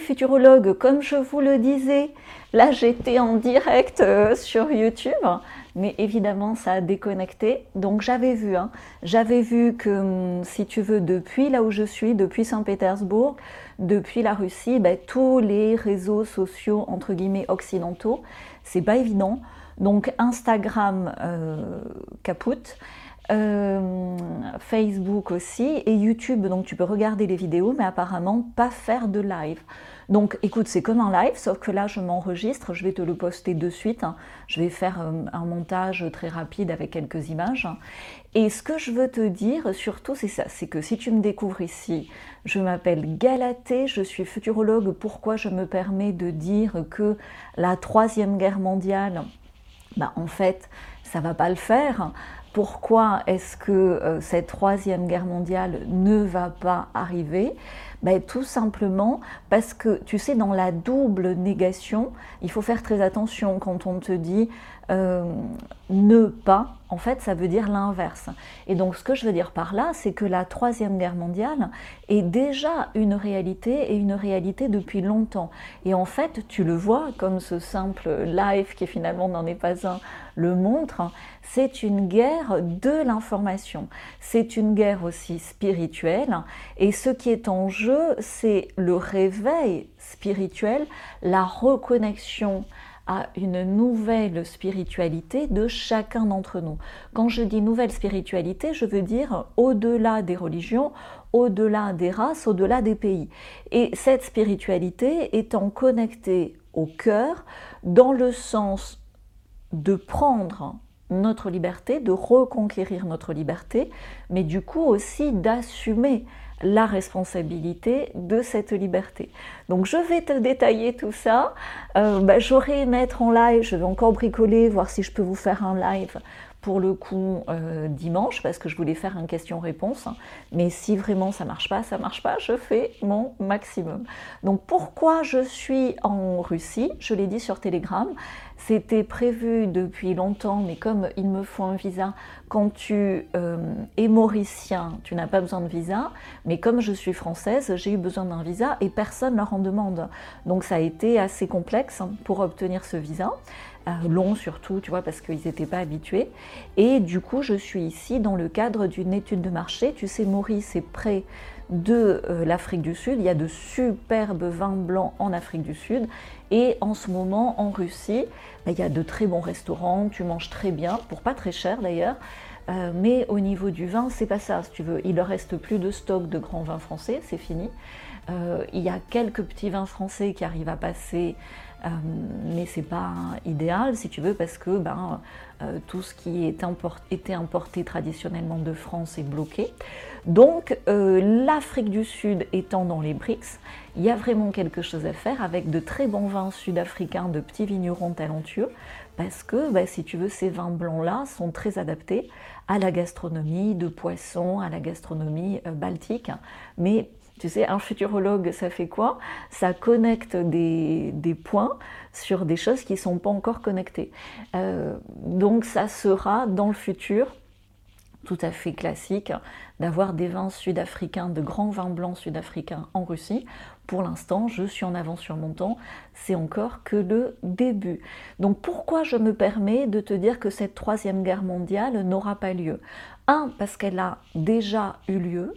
Futurologue, comme je vous le disais, là j'étais en direct euh, sur YouTube, mais évidemment ça a déconnecté. Donc j'avais vu, hein, j'avais vu que hum, si tu veux, depuis là où je suis, depuis Saint-Pétersbourg, depuis la Russie, ben, tous les réseaux sociaux entre guillemets occidentaux, c'est pas évident. Donc Instagram euh. Euh, Facebook aussi et YouTube. Donc tu peux regarder les vidéos, mais apparemment pas faire de live. Donc écoute, c'est comme un live, sauf que là je m'enregistre, je vais te le poster de suite. Je vais faire euh, un montage très rapide avec quelques images. Et ce que je veux te dire surtout, c'est ça, c'est que si tu me découvres ici, je m'appelle Galatée, je suis futurologue. Pourquoi je me permets de dire que la troisième guerre mondiale, bah, en fait, ça va pas le faire pourquoi est-ce que euh, cette troisième guerre mondiale ne va pas arriver? Ben, Tout simplement parce que, tu sais, dans la double négation, il faut faire très attention quand on te dit euh, ne pas, en fait, ça veut dire l'inverse. Et donc, ce que je veux dire par là, c'est que la Troisième Guerre mondiale est déjà une réalité et une réalité depuis longtemps. Et en fait, tu le vois, comme ce simple live qui finalement n'en est pas un le montre, c'est une guerre de l'information. C'est une guerre aussi spirituelle. Et ce qui est en jeu, c'est le réveil spirituel, la reconnexion à une nouvelle spiritualité de chacun d'entre nous. Quand je dis nouvelle spiritualité, je veux dire au-delà des religions, au-delà des races, au-delà des pays. Et cette spiritualité étant connectée au cœur dans le sens de prendre notre liberté, de reconquérir notre liberté, mais du coup aussi d'assumer la responsabilité de cette liberté. Donc je vais te détailler tout ça. Euh, bah, mettre en live, je vais encore bricoler, voir si je peux vous faire un live pour le coup euh, dimanche parce que je voulais faire un question-réponse. Mais si vraiment ça marche pas, ça marche pas, je fais mon maximum. Donc pourquoi je suis en Russie? Je l'ai dit sur Telegram. C'était prévu depuis longtemps, mais comme il me faut un visa, quand tu euh, es mauricien, tu n'as pas besoin de visa. Mais comme je suis française, j'ai eu besoin d'un visa et personne leur en demande. Donc ça a été assez complexe pour obtenir ce visa. Euh, long surtout, tu vois, parce qu'ils n'étaient pas habitués. Et du coup, je suis ici dans le cadre d'une étude de marché. Tu sais, Maurice est près de euh, l'Afrique du Sud. Il y a de superbes vins blancs en Afrique du Sud. Et en ce moment, en Russie, bah, il y a de très bons restaurants. Tu manges très bien, pour pas très cher d'ailleurs. Euh, mais au niveau du vin, c'est pas ça, si tu veux. Il ne reste plus de stock de grands vins français, c'est fini. il y a quelques petits vins français qui arrivent à passer euh, mais c'est pas idéal si tu veux parce que ben, euh, tout ce qui était importé traditionnellement de France est bloqué. Donc euh, l'Afrique du Sud étant dans les BRICS, il y a vraiment quelque chose à faire avec de très bons vins sud-africains de petits vignerons talentueux parce que ben, si tu veux ces vins blancs-là sont très adaptés à la gastronomie de poisson, à la gastronomie baltique, mais tu sais, un futurologue, ça fait quoi? Ça connecte des, points sur des choses qui ne sont pas encore connectées. Euh, donc ça sera dans le futur tout à fait classique d'avoir des vins sud-africains, de grands vins blancs sud-africains en Russie. Pour l'instant, je suis en avance sur mon temps, c'est encore que le début. Donc pourquoi je me permets de te dire que cette troisième guerre mondiale n'aura pas lieu? Un, parce qu'elle a déjà eu lieu.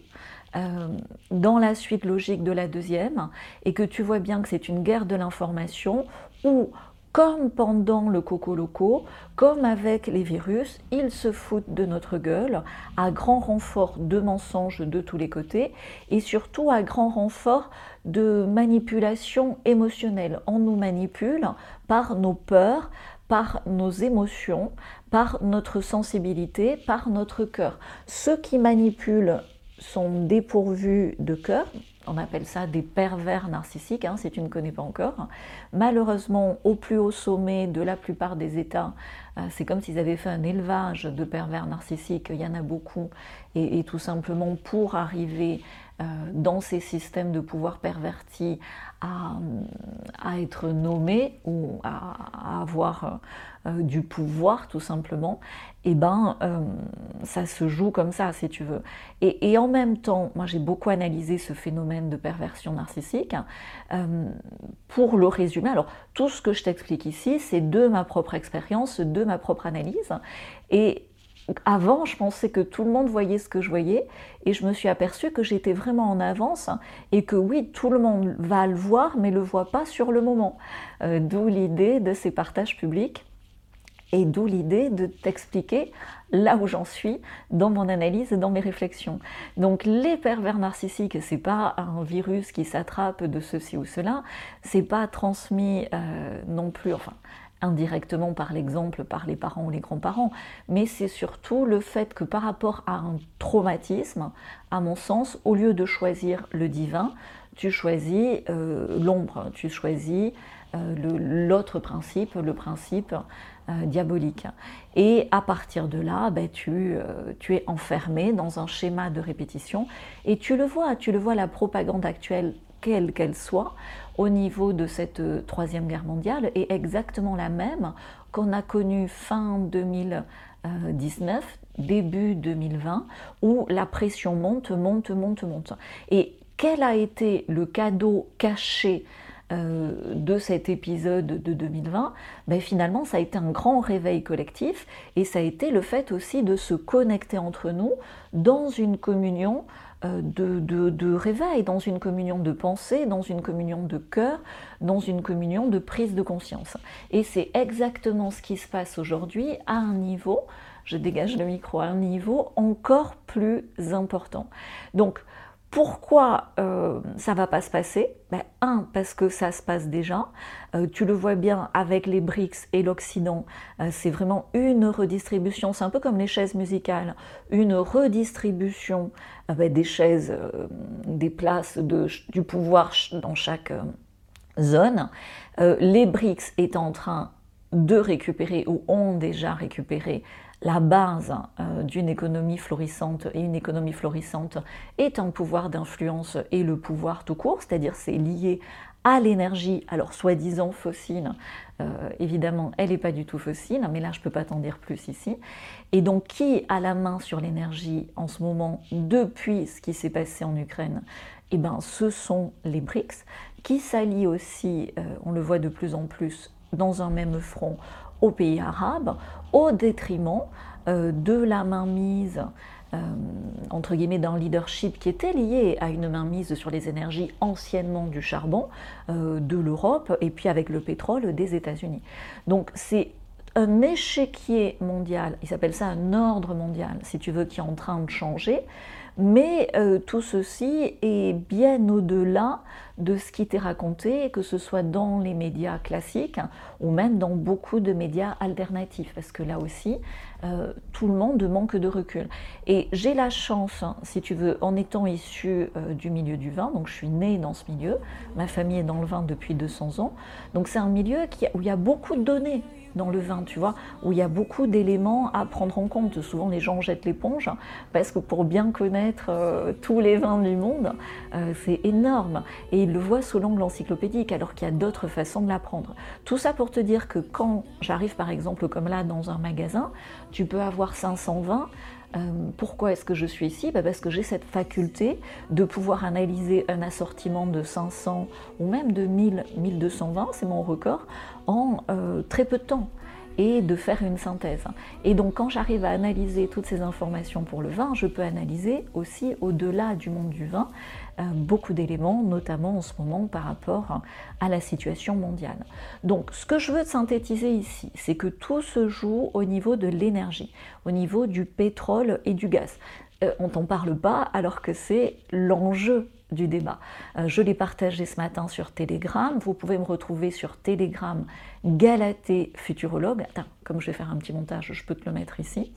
Euh, dans la suite logique de la deuxième, et que tu vois bien que c'est une guerre de l'information où, comme pendant le coco loco, comme avec les virus, ils se foutent de notre gueule à grand renfort de mensonges de tous les côtés et surtout à grand renfort de manipulation émotionnelle. On nous manipule par nos peurs, par nos émotions, par notre sensibilité, par notre cœur. Ceux qui manipulent sont dépourvus de cœur. On appelle ça des pervers narcissiques, hein, si tu ne connais pas encore. Malheureusement, au plus haut sommet de la plupart des États, euh, c'est comme s'ils avaient fait un élevage de pervers narcissiques. Il y en a beaucoup. Et, tout simplement, pour arriver dans ces systèmes de pouvoir pervertis à, être nommé ou à, avoir du pouvoir tout simplement, et eh ben ça se joue comme ça si tu veux. Et, en même temps, moi j'ai beaucoup analysé ce phénomène de perversion narcissique. pour le résumer, alors tout ce que je t'explique ici, c'est de ma propre expérience, de ma propre analyse. Et avant, je pensais que tout le monde voyait ce que je voyais et je me suis aperçue que j'étais vraiment en avance et que oui, tout le monde va le voir mais le voit pas sur le moment. Euh, d'où l'idée de ces partages publics et d'où l'idée de t'expliquer là où j'en suis dans mon analyse et dans mes réflexions. Donc les pervers narcissiques, c'est pas un virus qui s'attrape de ceci ou cela, c'est pas transmis euh, non plus, enfin indirectement par l'exemple par les parents ou les grands-parents, mais c'est surtout le fait que par rapport à un traumatisme, à mon sens, au lieu de choisir le divin, tu choisis euh, l'ombre, tu choisis euh, l'autre principe, le principe euh, diabolique. Et à partir de là, ben, tu, tu es enfermé dans un schéma de répétition et tu le vois, tu le vois la propagande actuelle quelle qu'elle soit, au niveau de cette euh, troisième guerre mondiale est exactement la même qu'on a connue fin 2019, début 2020, où la pression monte, monte, monte, monte. Et quel a été le cadeau caché euh, de cet épisode de 2020, ben finalement ça a été un grand réveil collectif et ça a été le fait aussi de se connecter entre nous dans une communion euh, de, réveil, dans une communion de pensée, dans une communion de cœur, dans une communion de prise de conscience. Et c'est exactement ce qui se passe aujourd'hui à un niveau, je dégage le micro, à un niveau encore plus important. Donc, pourquoi euh, ça va pas se passer? Ben, Un, parce que ça se passe déjà. Euh, tu le vois bien avec les BRICS et l'Occident, euh, c'est vraiment une redistribution. C'est un peu comme les chaises musicales, une redistribution ben, des chaises, des places du pouvoir dans chaque zone. les BRICS étant en train de récupérer ou ont déjà récupéré la base euh, d'une économie florissante et une économie florissante est un pouvoir d'influence et le pouvoir tout court, c'est-à-dire c'est lié à l'énergie, alors soi-disant fossile, euh, évidemment elle n'est pas du tout fossile, mais là je ne peux pas t'en dire plus ici. Et donc qui a la main sur l'énergie en ce moment depuis ce qui s'est passé en Ukraine? Eh bien ce sont les BRICS qui s'allient aussi, euh, on le voit de plus en plus, dans un même front pays arabes au détriment euh, de la mainmise euh, entre guillemets d'un leadership qui était lié à une mainmise sur les énergies anciennement du charbon euh, de l'Europe et puis avec le pétrole des États-Unis. Donc c'est un échiquier mondial, il s'appelle ça un ordre mondial, si tu veux, qui est en train de changer, mais euh, tout ceci est bien au-delà de ce qui t'est raconté, que ce soit dans les médias classiques ou même dans beaucoup de médias alternatifs, parce que là aussi, euh, tout le monde manque de recul. Et j'ai la chance, hein, si tu veux, en étant issue euh, du milieu du vin, donc je suis née dans ce milieu, ma famille est dans le vin depuis 200 ans, donc c'est un milieu où il y a beaucoup de données dans le vin, tu vois, où il y a beaucoup d'éléments à prendre en compte. Souvent, les gens jettent l'éponge parce que pour bien connaître euh, tous les vins du monde, euh, c'est énorme. Et ils le voient sous l'angle encyclopédique, alors qu'il y a d'autres façons de l'apprendre. Tout ça pour te dire que quand j'arrive, par exemple, comme là, dans un magasin, tu peux avoir 500 vins. Euh, pourquoi est-ce que je suis ici? Bah, Parce que j'ai cette faculté de pouvoir analyser un assortiment de 500 ou même de 1000, 1220, c'est mon record, en euh, très peu de temps et de faire une synthèse. Et donc quand j'arrive à analyser toutes ces informations pour le vin, je peux analyser aussi au-delà du monde du vin euh, beaucoup d'éléments, notamment en ce moment par rapport à la situation mondiale. Donc ce que je veux synthétiser ici, c'est que tout se joue au niveau de l'énergie, au niveau du pétrole et du gaz. Euh, on t'en parle pas alors que c'est l'enjeu du débat. Euh, je l'ai partagé ce matin sur Telegram. Vous pouvez me retrouver sur Telegram Galaté Futurologue. Attends, comme je vais faire un petit montage, je peux te le mettre ici.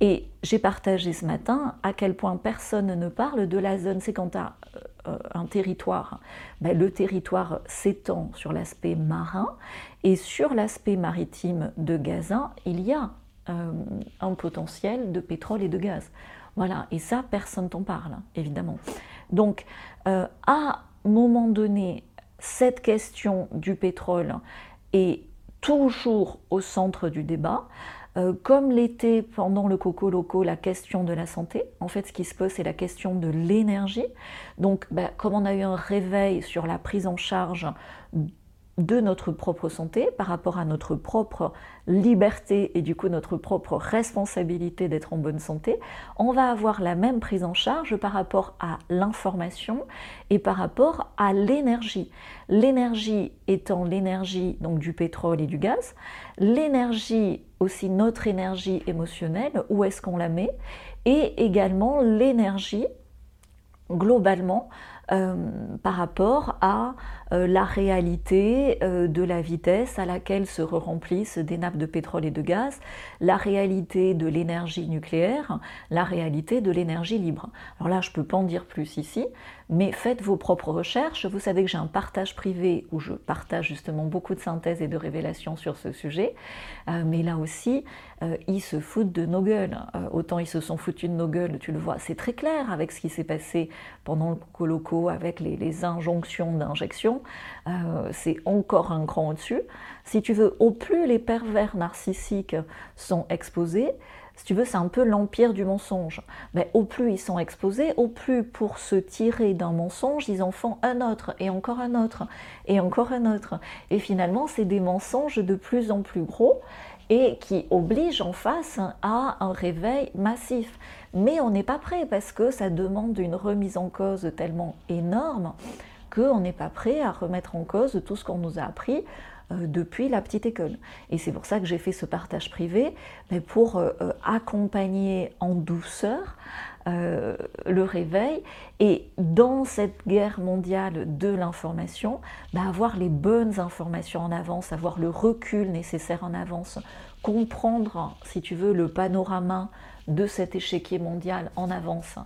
Et j'ai partagé ce matin à quel point personne ne parle de la zone. C'est quand tu as euh, un territoire, ben, le territoire s'étend sur l'aspect marin et sur l'aspect maritime de Gaza, il y a euh, un potentiel de pétrole et de gaz. Voilà, et ça, personne t'en parle, évidemment. Donc, euh, à un moment donné, cette question du pétrole est toujours au centre du débat. Euh, comme l'était pendant le Coco Loco la question de la santé, en fait ce qui se pose c'est la question de l'énergie. Donc bah, comme on a eu un réveil sur la prise en charge de notre propre santé, par rapport à notre propre liberté et du coup notre propre responsabilité d'être en bonne santé, on va avoir la même prise en charge par rapport à l'information et par rapport à l'énergie. L'énergie étant l'énergie donc du pétrole et du gaz, l'énergie aussi notre énergie émotionnelle, où est-ce qu'on la met, et également l'énergie globalement euh, par rapport à euh, la réalité euh, de la vitesse à laquelle se remplissent des nappes de pétrole et de gaz, la réalité de l'énergie nucléaire, la réalité de l'énergie libre. Alors là, je ne peux pas en dire plus ici, mais faites vos propres recherches. Vous savez que j'ai un partage privé où je partage justement beaucoup de synthèses et de révélations sur ce sujet, mais là aussi, ils se foutent de nos gueules. autant ils se sont foutus de nos gueules, tu le vois, c'est très clair avec ce qui s'est passé pendant le avec les, injonctions d'injection, euh, c'est encore un cran au-dessus. Si tu veux, au plus les pervers narcissiques sont exposés, si tu veux, c'est un peu l'empire du mensonge. Mais au plus ils sont exposés, au plus pour se tirer d'un mensonge, ils en font un autre, et encore un autre, et encore un autre. Et finalement, c'est des mensonges de plus en plus gros et qui obligent en face à un réveil massif. Mais on n'est pas prêt parce que ça demande une remise en cause tellement énorme qu'on n'est pas prêt à remettre en cause tout ce qu'on nous a appris euh, depuis la petite école. Et c'est pour ça que j'ai fait ce partage privé, mais pour euh, euh, accompagner en douceur le réveil et dans cette guerre mondiale de l'information, bah, avoir les bonnes informations en avance, avoir le recul nécessaire en avance, comprendre, si tu veux, le panorama de cet échiquier mondial en avance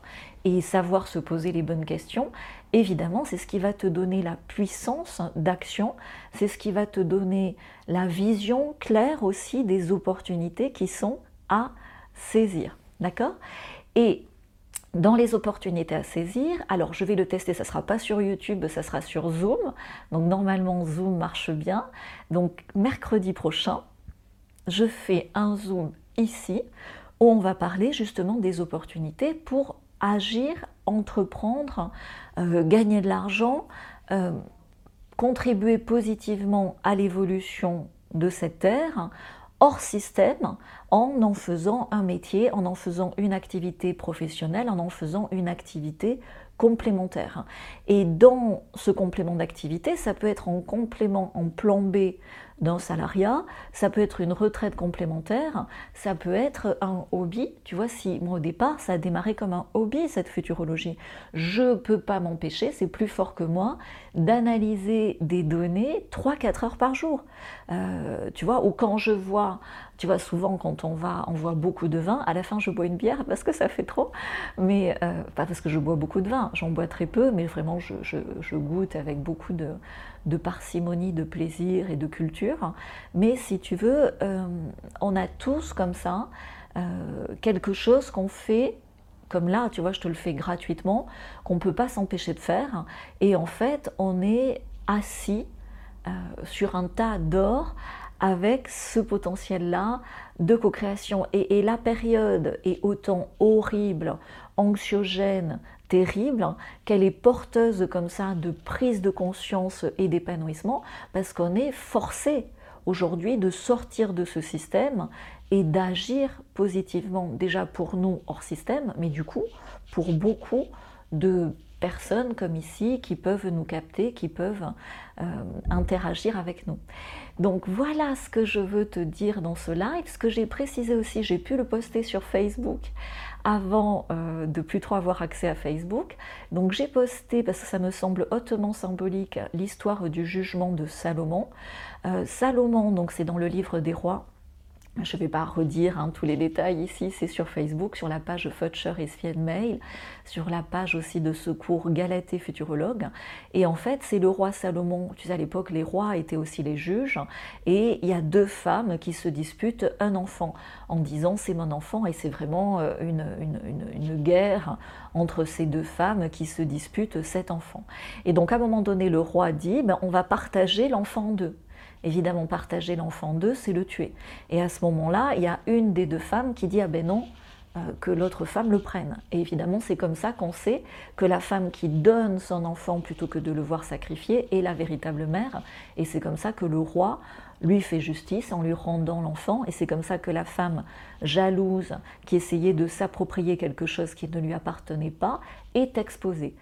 et savoir se poser les bonnes questions, évidemment, c'est ce qui va te donner la puissance d'action, c'est ce qui va te donner la vision claire aussi des opportunités qui sont à saisir. D'accord? Et dans les opportunités à saisir, alors je vais le tester, ça ne sera pas sur YouTube, ça sera sur Zoom. Donc normalement Zoom marche bien. Donc mercredi prochain, je fais un Zoom ici où on va parler justement des opportunités pour agir, entreprendre, euh, gagner de l'argent, euh, contribuer positivement à l'évolution de cette terre hors système en en faisant un métier, en en faisant une activité professionnelle, en en faisant une activité complémentaire. Et dans ce complément d'activité, ça peut être en complément en plan B d'un salariat, ça peut être une retraite complémentaire, ça peut être un hobby. Tu vois, si moi au départ, ça a démarré comme un hobby, cette futurologie. Je ne peux pas m'empêcher, c'est plus fort que moi, d'analyser des données 3-4 heures par jour. Euh, tu vois, ou quand je vois tu vois, souvent quand on va, on voit beaucoup de vin, à la fin je bois une bière parce que ça fait trop, mais euh, pas parce que je bois beaucoup de vin, j'en bois très peu, mais vraiment je, goûte avec beaucoup de, parcimonie, de plaisir et de culture. Mais si tu veux, euh, on a tous comme ça euh, quelque chose qu'on fait comme là, tu vois, je te le fais gratuitement, qu'on ne peut pas s'empêcher de faire. Et en fait, on est assis sur un tas d'or avec ce potentiel-là de co-création. Et, la période est autant horrible, anxiogène, terrible, qu'elle est porteuse comme ça de prise de conscience et d'épanouissement, parce qu'on est forcé aujourd'hui de sortir de ce système et d'agir positivement, déjà pour nous hors système, mais du coup pour beaucoup de personnes comme ici qui peuvent nous capter, qui peuvent euh, interagir avec nous. Donc voilà ce que je veux te dire dans ce live. Ce que j'ai précisé aussi, j'ai pu le poster sur Facebook avant euh, de plus trop avoir accès à Facebook. Donc j'ai posté, parce que ça me semble hautement symbolique, l'histoire du jugement de Salomon. Euh, Salomon, donc c'est dans le livre des rois, je ne vais pas redire hein, tous les détails ici, c'est sur Facebook, sur la page Futcher et Mail, sur la page aussi de secours Galatée Futurologue. Et en fait, c'est le roi Salomon. Tu sais, à l'époque, les rois étaient aussi les juges. Et il y a deux femmes qui se disputent un enfant en disant c'est mon enfant. Et c'est vraiment euh, une, une, guerre entre ces deux femmes qui se disputent cet enfant. Et donc, à un moment donné, le roi dit ben, on va partager l'enfant en deux. Évidemment, partager l'enfant d'eux, c'est le tuer. Et à ce moment-là, il y a une des deux femmes qui dit Ah ben non, euh, que l'autre femme le prenne. Et évidemment, c'est comme ça qu'on sait que la femme qui donne son enfant plutôt que de le voir sacrifier est la véritable mère. Et c'est comme ça que le roi lui fait justice en lui rendant l'enfant. Et c'est comme ça que la femme jalouse, qui essayait de s'approprier quelque chose qui ne lui appartenait pas, est exposée.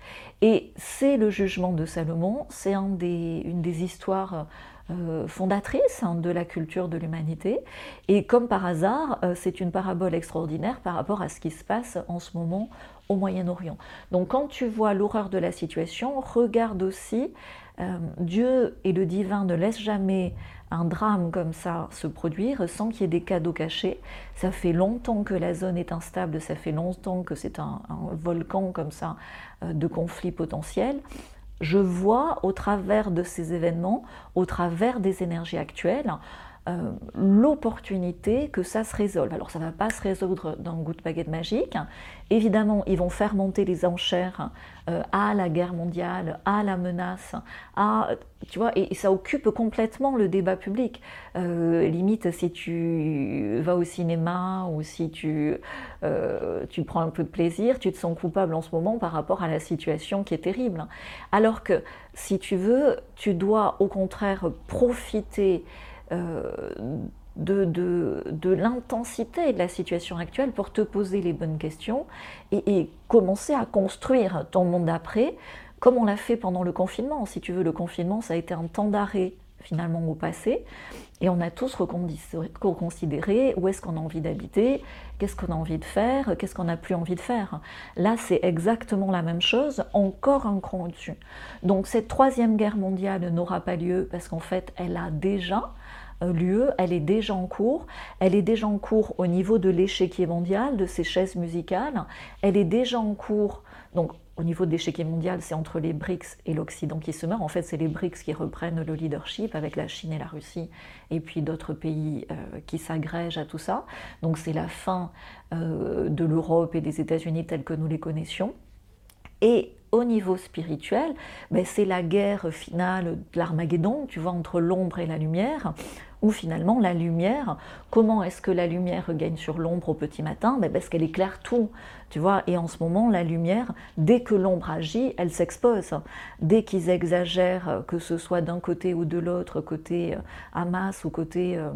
Et c'est le jugement de Salomon, c'est une des histoires fondatrice hein, de la culture de l'humanité. Et comme par hasard, euh, c'est une parabole extraordinaire par rapport à ce qui se passe en ce moment au Moyen-Orient. Donc quand tu vois l'horreur de la situation, regarde aussi, euh, Dieu et le divin ne laissent jamais un drame comme ça se produire sans qu'il y ait des cadeaux cachés. Ça fait longtemps que la zone est instable, ça fait longtemps que c'est un, volcan comme ça de conflits potentiels je vois au travers de ces événements, au travers des énergies actuelles, euh, l'opportunité que ça se résolve. Alors ça ne va pas se résoudre dans de baguette magique. Évidemment, ils vont faire monter les enchères euh, à la guerre mondiale, à la menace, à, tu vois, et, ça occupe complètement le débat public. Euh, limite, si tu vas au cinéma ou si tu, tu prends un peu de plaisir, tu te sens coupable en ce moment par rapport à la situation qui est terrible. Alors que si tu veux, tu dois au contraire profiter euh, de, de, l'intensité de la situation actuelle pour te poser les bonnes questions et, commencer à construire ton monde d'après, comme on l'a fait pendant le confinement. Si tu veux, le confinement, ça a été un temps d'arrêt finalement au passé, et on a tous reconsidéré où est-ce qu'on a envie d'habiter, qu'est-ce qu'on a envie de faire, qu'est-ce qu'on n'a plus envie de faire. Là, c'est exactement la même chose, encore un cran au-dessus. Donc cette troisième guerre mondiale n'aura pas lieu parce qu'en fait, elle a déjà euh, lieu, elle est déjà en cours. Elle est déjà en cours au niveau de l'échiquier mondial, de ces chaises musicales. Elle est déjà en cours, donc au niveau de l'échiquier mondial, c'est entre les BRICS et l'Occident qui se meurt. En fait, c'est les BRICS qui reprennent le leadership avec la Chine et la Russie, et puis d'autres pays euh, qui s'agrègent à tout ça. Donc c'est la fin euh, de l'Europe et des États-Unis tels que nous les connaissions. Et au niveau spirituel, ben, c'est la guerre finale de l'Armageddon, tu vois, entre l'ombre et la lumière, où finalement la lumière, comment est-ce que la lumière gagne sur l'ombre au petit matin? Ben Parce qu'elle éclaire tout, tu vois, et en ce moment, la lumière, dès que l'ombre agit, elle s'expose. Dès qu'ils exagèrent, que ce soit d'un côté ou de l'autre, côté euh, Hamas ou côté euh,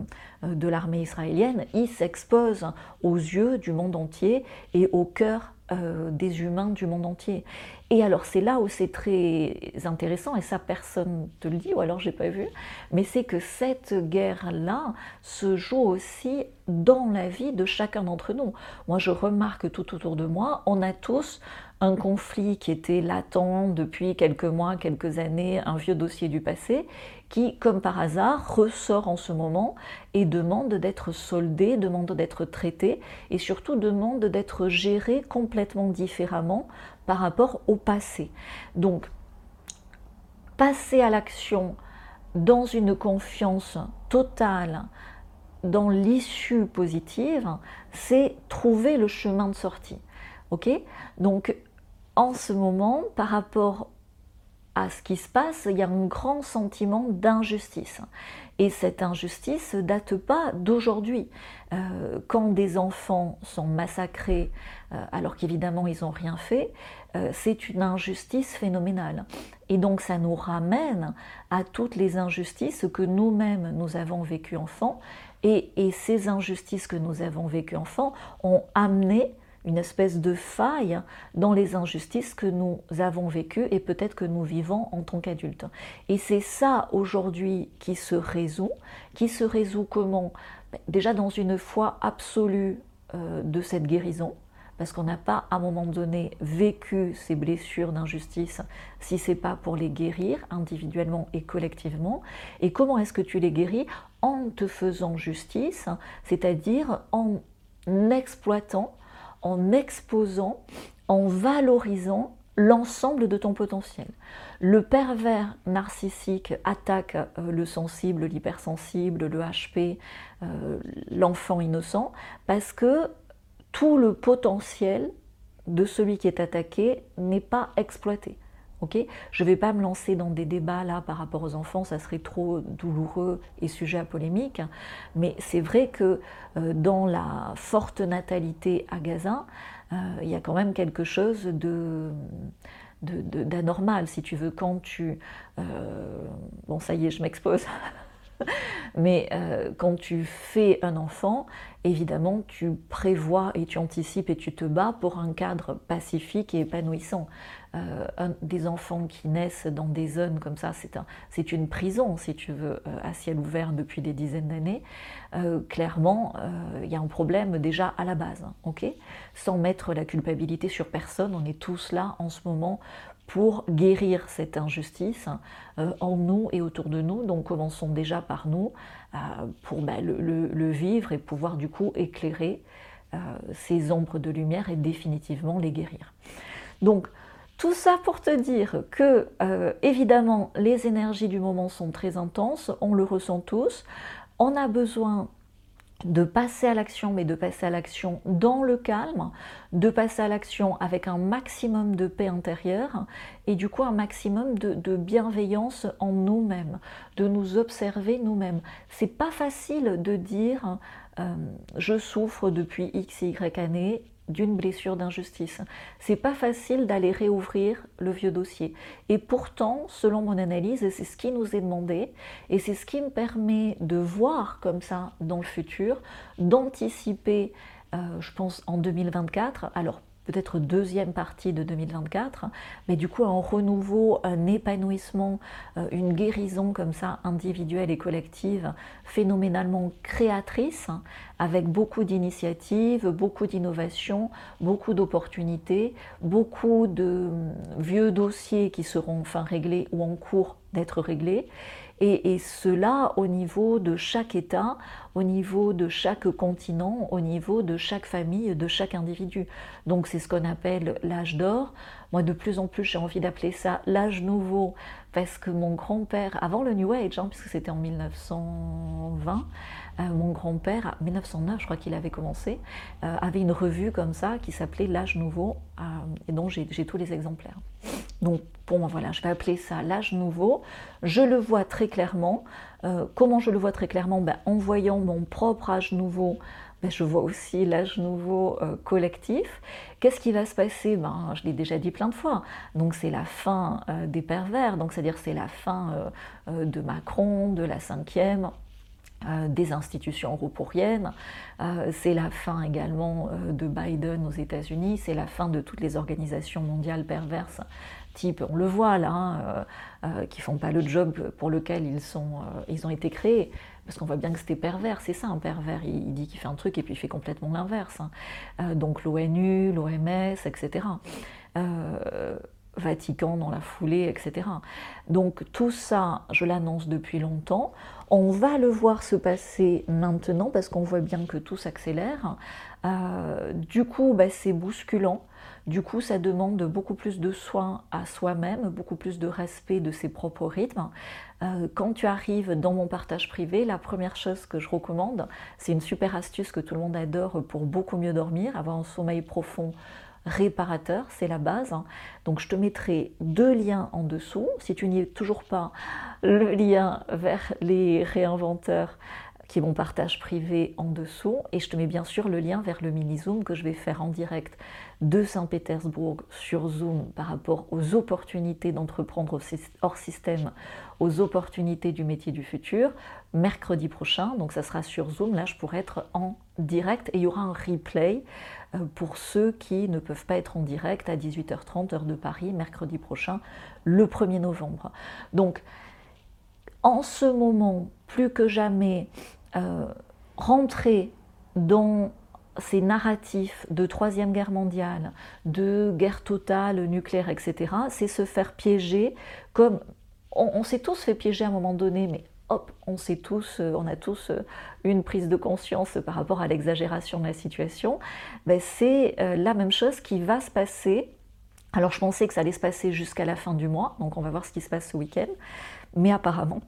euh, de l'armée israélienne, ils s'exposent aux yeux du monde entier et au cœur des humains du monde entier. Et alors c'est là où c'est très intéressant, et ça personne te le dit, ou alors j'ai pas vu, mais c'est que cette guerre-là se joue aussi dans la vie de chacun d'entre nous. Moi je remarque tout autour de moi, on a tous un conflit qui était latent depuis quelques mois, quelques années, un vieux dossier du passé, qui, comme par hasard, ressort en ce moment et demande d'être soldé, demande d'être traité, et surtout demande d'être géré complètement différemment par rapport au passé. Donc, passer à l'action dans une confiance totale dans l'issue positive, c'est trouver le chemin de sortie. Ok? Donc, en ce moment, par rapport à ce qui se passe, il y a un grand sentiment d'injustice. Et cette injustice ne date pas d'aujourd'hui. Euh, quand des enfants sont massacrés, euh, alors qu'évidemment ils n'ont rien fait, euh, c'est une injustice phénoménale. Et donc ça nous ramène à toutes les injustices que nous-mêmes nous avons vécues enfants. Et, ces injustices que nous avons vécues enfants ont amené une espèce de faille dans les injustices que nous avons vécues et peut-être que nous vivons en tant qu'adultes. Et c'est ça aujourd'hui qui se résout. Qui se résout comment? Ben, Déjà dans une foi absolue euh, de cette guérison, parce qu'on n'a pas à un moment donné vécu ces blessures d'injustice si c'est pas pour les guérir individuellement et collectivement. Et comment est-ce que tu les guéris? En te faisant justice, c'est-à-dire en exploitant, en exposant, en valorisant l'ensemble de ton potentiel. Le pervers narcissique attaque euh, le sensible, l'hypersensible, le HP, euh, l'enfant innocent, parce que tout le potentiel de celui qui est attaqué n'est pas exploité. Je ne vais pas me lancer dans des débats là par rapport aux enfants, ça serait trop douloureux et sujet à polémique, mais c'est vrai que euh, dans la forte natalité à Gaza, il y a quand même quelque chose d'anormal, si tu veux, quand tu... Euh, bon, ça y est, je m'expose. Mais euh, quand tu fais un enfant, évidemment, tu prévois et tu anticipes et tu te bats pour un cadre pacifique et épanouissant. Euh, des enfants qui naissent dans des zones comme ça, c'est un, une prison, si tu veux, à ciel ouvert depuis des dizaines d'années. clairement, il y a un problème déjà à la base, hein, ok? Sans mettre la culpabilité sur personne, on est tous là en ce moment pour guérir cette injustice euh, en nous et autour de nous. Donc commençons déjà par nous euh, pour bah, le, vivre et pouvoir du coup éclairer euh, ces ombres de lumière et définitivement les guérir. Donc tout ça pour te dire que évidemment les énergies du moment sont très intenses, on le ressent tous, on a besoin de passer à l'action, mais de passer à l'action dans le calme, de passer à l'action avec un maximum de paix intérieure et du coup un maximum de, bienveillance en nous-mêmes, de nous observer nous-mêmes. C'est pas facile de dire euh, je souffre depuis x y années d'une blessure d'injustice. C'est pas facile d'aller réouvrir le vieux dossier. Et pourtant, selon mon analyse, c'est ce qui nous est demandé, et c'est ce qui me permet de voir comme ça dans le futur, d'anticiper, euh, je pense, en 2024. Alors peut-être deuxième partie de 2024, mais du coup un renouveau, un épanouissement, euh, une guérison comme ça individuelle et collective, phénoménalement créatrice, avec beaucoup d'initiatives, beaucoup d'innovations, beaucoup d'opportunités, beaucoup de hum, vieux dossiers qui seront enfin réglés ou en cours d'être réglés, et, cela au niveau de chaque État, au niveau de chaque continent, au niveau de chaque famille, de chaque individu. Donc c'est ce qu'on appelle l'âge d'or. Moi de plus en plus j'ai envie d'appeler ça l'âge nouveau parce que mon grand-père, avant le New Age, hein, puisque c'était en 1920, euh, mon grand-père, en 1909 je crois qu'il avait commencé, euh, avait une revue comme ça qui s'appelait L'âge nouveau, euh, et dont j'ai tous les exemplaires. Donc bon voilà, je vais appeler ça l'âge nouveau. Je le vois très clairement. comment je le vois très clairement? Ben, En voyant mon propre âge nouveau, ben, je vois aussi l'âge nouveau collectif. Qu'est-ce qui va se passer? Ben, Je l'ai déjà dit plein de fois. Donc c'est la fin des pervers, donc c'est-à-dire c'est la fin de Macron, de la cinquième, euh, des institutions européennes, euh, c'est la fin également euh, de Biden aux États-Unis, c'est la fin de toutes les organisations mondiales perverses, type, on le voit là, hein, qui font pas le job pour lequel ils, sont, ils ont été créés, parce qu'on voit bien que c'était pervers, c'est ça un pervers, il, dit qu'il fait un truc et puis il fait complètement l'inverse. Hein. donc l'ONU, l'OMS, etc. Vatican dans la foulée, etc. Donc tout ça, je l'annonce depuis longtemps. On va le voir se passer maintenant parce qu'on voit bien que tout s'accélère. Euh, du coup, bah, c'est bousculant. Du coup, ça demande beaucoup plus de soins à soi-même, beaucoup plus de respect de ses propres rythmes. Euh, quand tu arrives dans mon partage privé, la première chose que je recommande, c'est une super astuce que tout le monde adore pour beaucoup mieux dormir, avoir un sommeil profond réparateur, c'est la base. Hein. Donc je te mettrai deux liens en dessous. Si tu n'y es toujours pas, le lien vers les réinventeurs qui est mon partage privé en dessous. Et je te mets bien sûr le lien vers le mini-zoom que je vais faire en direct de Saint-Pétersbourg sur Zoom par rapport aux opportunités d'entreprendre hors système, aux opportunités du métier du futur, mercredi prochain. Donc ça sera sur Zoom. Là, je pourrai être en direct et il y aura un replay euh, pour ceux qui ne peuvent pas être en direct à 18h30 heure de Paris mercredi prochain, le 1er novembre. Donc en ce moment, plus que jamais, euh, rentrer dans ces narratifs de Troisième Guerre mondiale, de guerre totale, nucléaire, etc., c'est se faire piéger comme... On, s'est tous fait piéger à un moment donné, mais hop, on sait tous, euh, on a tous euh, une prise de conscience par rapport à l'exagération de la situation. Ben, c'est la même chose qui va se passer. Alors je pensais que ça allait se passer jusqu'à la fin du mois, donc on va voir ce qui se passe ce week-end. Mais apparemment,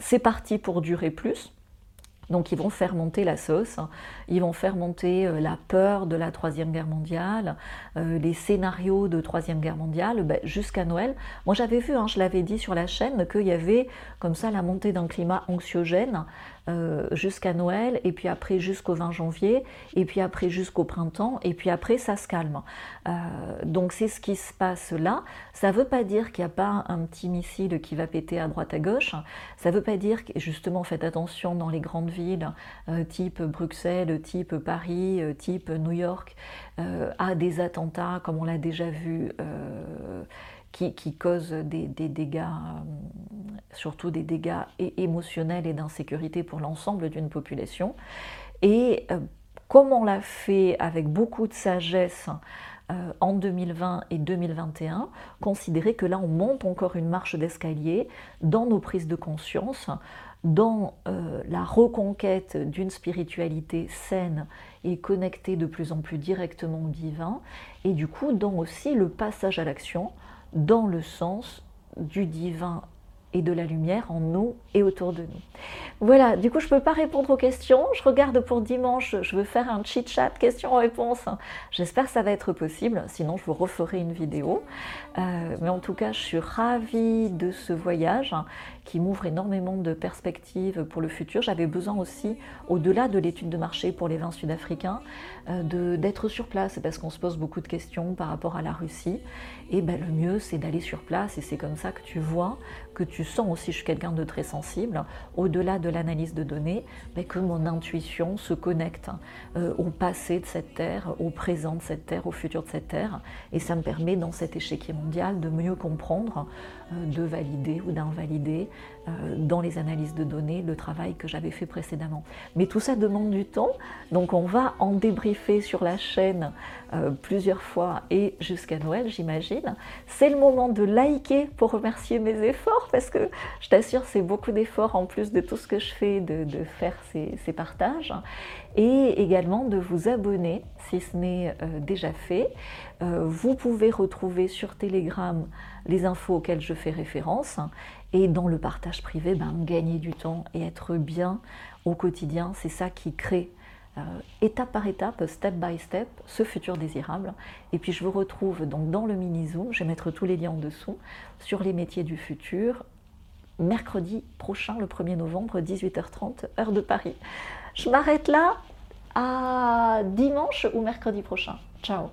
c'est parti pour durer plus. Donc ils vont faire monter la sauce, ils vont faire monter euh, la peur de la Troisième Guerre mondiale, euh, les scénarios de Troisième Guerre mondiale ben, jusqu'à Noël. Moi j'avais vu, hein, je l'avais dit sur la chaîne, qu'il y avait comme ça la montée d'un climat anxiogène euh, jusqu'à Noël, et puis après jusqu'au 20 janvier, et puis après jusqu'au printemps, et puis après ça se calme. Euh, donc c'est ce qui se passe là. Ça ne veut pas dire qu'il n'y a pas un petit missile qui va péter à droite à gauche. Ça ne veut pas dire que justement faites attention dans les grandes villes, euh, type Bruxelles, type Paris, type New York, à des attentats comme on l'a déjà vu qui, causent des, dégâts, euh, surtout des dégâts émotionnels et d'insécurité pour l'ensemble d'une population. Et euh, comme on l'a fait avec beaucoup de sagesse euh, en 2020 et 2021, considérer que là on monte encore une marche d'escalier dans nos prises de conscience, dans la reconquête d'une spiritualité saine et connectée de plus en plus directement au divin, et du coup dans aussi le passage à l'action dans le sens du divin et de la lumière en nous et autour de nous. Voilà, du coup, je ne peux pas répondre aux questions. Je regarde pour dimanche, je veux faire un chit-chat, questions-réponses. J'espère que ça va être possible, sinon je vous referai une vidéo. Euh, mais en tout cas, je suis ravie de ce voyage qui m'ouvre énormément de perspectives pour le futur. J'avais besoin aussi, au-delà de l'étude de marché pour les vins sud-africains, euh, d'être sur place parce qu'on se pose beaucoup de questions par rapport à la Russie. Et ben, le mieux, c'est d'aller sur place et c'est comme ça que tu vois, que tu sens aussi, je suis quelqu'un de très sensible, au-delà de l'analyse de données, ben, que mon intuition se connecte euh, au passé de cette terre, au présent de cette terre, au futur de cette terre. Et ça me permet, dans cet échiquier mondial, de mieux comprendre, de valider ou d'invalider. euh, dans les analyses de données le travail que j'avais fait précédemment. Mais tout ça demande du temps, donc on va en débriefer sur la chaîne euh, plusieurs fois et jusqu'à Noël, j'imagine. C'est le moment de liker pour remercier mes efforts, parce que je t'assure, c'est beaucoup d'efforts en plus de tout ce que je fais de, faire ces, partages, et également de vous abonner si ce n'est euh, déjà fait. vous pouvez retrouver sur Telegram les infos auxquelles je fais référence et dans le partage privé, ben, gagner du temps et être bien au quotidien, c'est ça qui crée euh, étape par étape, step by step, ce futur désirable. Et puis je vous retrouve donc dans le mini-zoom, je vais mettre tous les liens en dessous, sur les métiers du futur, mercredi prochain, le 1er novembre, 18h30, heure de Paris. Je m'arrête là à dimanche ou mercredi prochain. Ciao